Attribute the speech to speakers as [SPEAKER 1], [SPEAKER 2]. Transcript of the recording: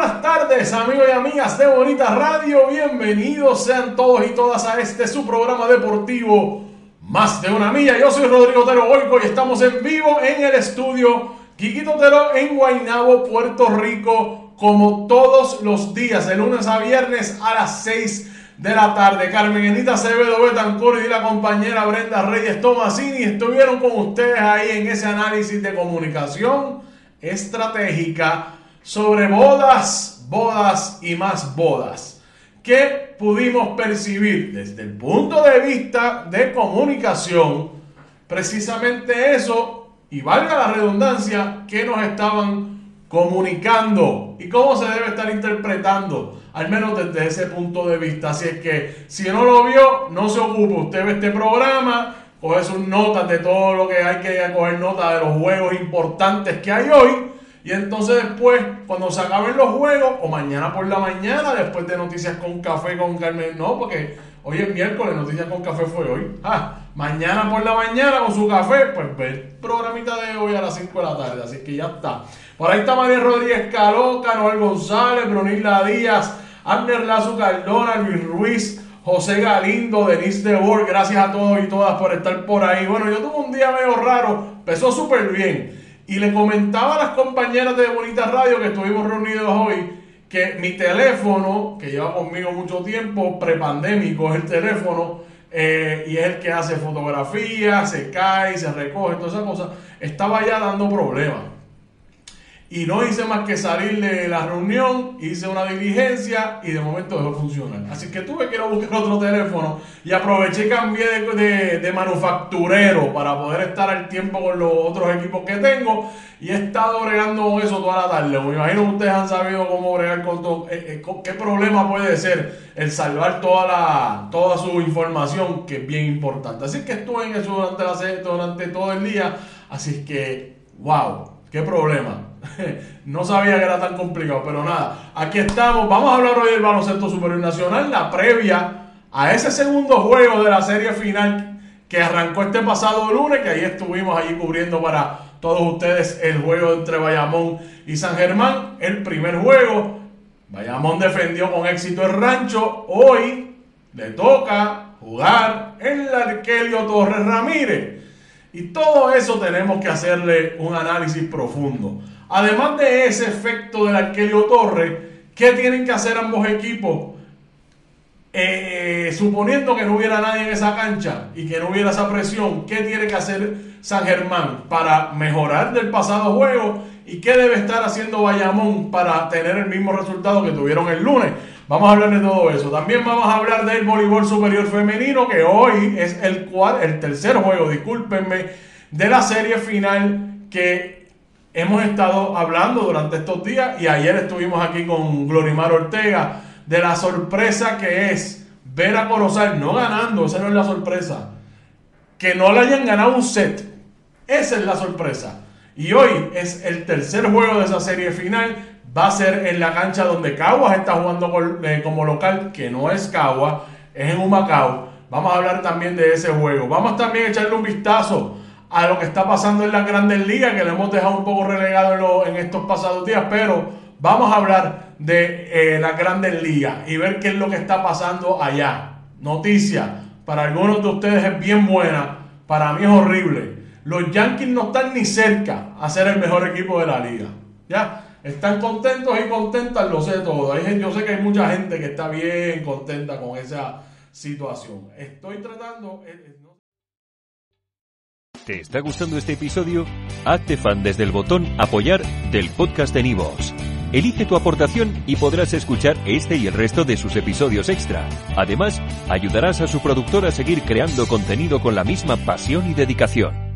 [SPEAKER 1] Buenas tardes amigos y amigas de Bonita Radio, bienvenidos sean todos y todas a este su programa deportivo Más de una milla. Yo soy Rodrigo Otero Boico y estamos en vivo en el estudio Quiquito Otero en Guaynabo, Puerto Rico, como todos los días, de lunes a viernes a las 6 de la tarde. Carmen Enita Acevedo Betancur y la compañera Brenda Reyes Tomasini estuvieron con ustedes ahí en ese análisis de comunicación estratégica sobre bodas, bodas y más bodas. ¿Qué pudimos percibir desde el punto de vista de comunicación? Precisamente eso, y valga la redundancia, que nos estaban comunicando y cómo se debe estar interpretando, al menos desde ese punto de vista. Así es que si no lo vio, no se ocupe, usted ve este programa, coge sus notas de todo lo que hay que coger nota de los juegos importantes que hay hoy y entonces después, cuando se acaben los juegos, o mañana por la mañana, después de Noticias con Café con Carmen, no, porque hoy es miércoles, Noticias con Café fue hoy. Ah, mañana por la mañana con su café, pues ve el programita de hoy a las 5 de la tarde, así que ya está. Por ahí está María Rodríguez Caloca, Noel González, Brunilda Díaz, Abner Lazo Cardona, Luis Ruiz, José Galindo, Denise de Boer, gracias a todos y todas por estar por ahí. Bueno, yo tuve un día medio raro, empezó súper bien. Y le comentaba a las compañeras de Bonita Radio que estuvimos reunidos hoy que mi teléfono, que lleva conmigo mucho tiempo, prepandémico es el teléfono, eh, y es el que hace fotografías, se cae, se recoge, todas esas cosas, estaba ya dando problemas. Y no hice más que salir de la reunión, hice una diligencia y de momento dejó funcionar. Así que tuve que ir a buscar otro teléfono y aproveché y cambié de, de, manufacturero para poder estar al tiempo con los otros equipos que tengo. Y he estado bregando eso toda la tarde. Me imagino que ustedes han sabido cómo bregar con todo. Eh, eh, ¿Qué problema puede ser el salvar toda, la, toda su información, que es bien importante? Así que estuve en eso durante, la, durante todo el día. Así que, wow, qué problema. no sabía que era tan complicado, pero nada, aquí estamos. Vamos a hablar hoy del baloncesto superior nacional, la previa a ese segundo juego de la serie final que arrancó este pasado lunes, que ahí estuvimos allí cubriendo para todos ustedes el juego entre Bayamón y San Germán, el primer juego. Bayamón defendió con éxito el rancho. Hoy le toca jugar en el Arquelio Torres Ramírez. Y todo eso tenemos que hacerle un análisis profundo. Además de ese efecto del Arquelio Torre, ¿qué tienen que hacer ambos equipos? Eh, suponiendo que no hubiera nadie en esa cancha y que no hubiera esa presión, ¿qué tiene que hacer San Germán para mejorar del pasado juego? ¿Y qué debe estar haciendo Bayamón para tener el mismo resultado que tuvieron el lunes? Vamos a hablar de todo eso. También vamos a hablar del voleibol superior femenino, que hoy es el, cual, el tercer juego, discúlpenme, de la serie final que hemos estado hablando durante estos días y ayer estuvimos aquí con Glorimar Ortega de la sorpresa que es ver a Corozal no ganando, esa no es la sorpresa, que no le hayan ganado un set, esa es la sorpresa. Y hoy es el tercer juego de esa serie final, va a ser en la cancha donde Caguas está jugando eh, como local, que no es Caguas, es en Humacao. Vamos a hablar también de ese juego. Vamos también a echarle un vistazo a lo que está pasando en las grandes ligas, que lo hemos dejado un poco relegado en, estos pasados días, pero vamos a hablar de eh, las grandes ligas y ver qué es lo que está pasando allá. Noticia, para algunos de ustedes es bien buena, para mí es horrible. Los Yankees no están ni cerca a ser el mejor equipo de la liga. ¿Ya? Están contentos y contentas, lo sé todo. yo sé que hay mucha gente que está bien contenta con esa situación. Estoy tratando... Eh, eh,
[SPEAKER 2] ¿Te está gustando este episodio? Hazte fan desde el botón apoyar del podcast de Nivos. Elige tu aportación y podrás escuchar este y el resto de sus episodios extra. Además, ayudarás a su productor a seguir creando contenido con la misma pasión y dedicación.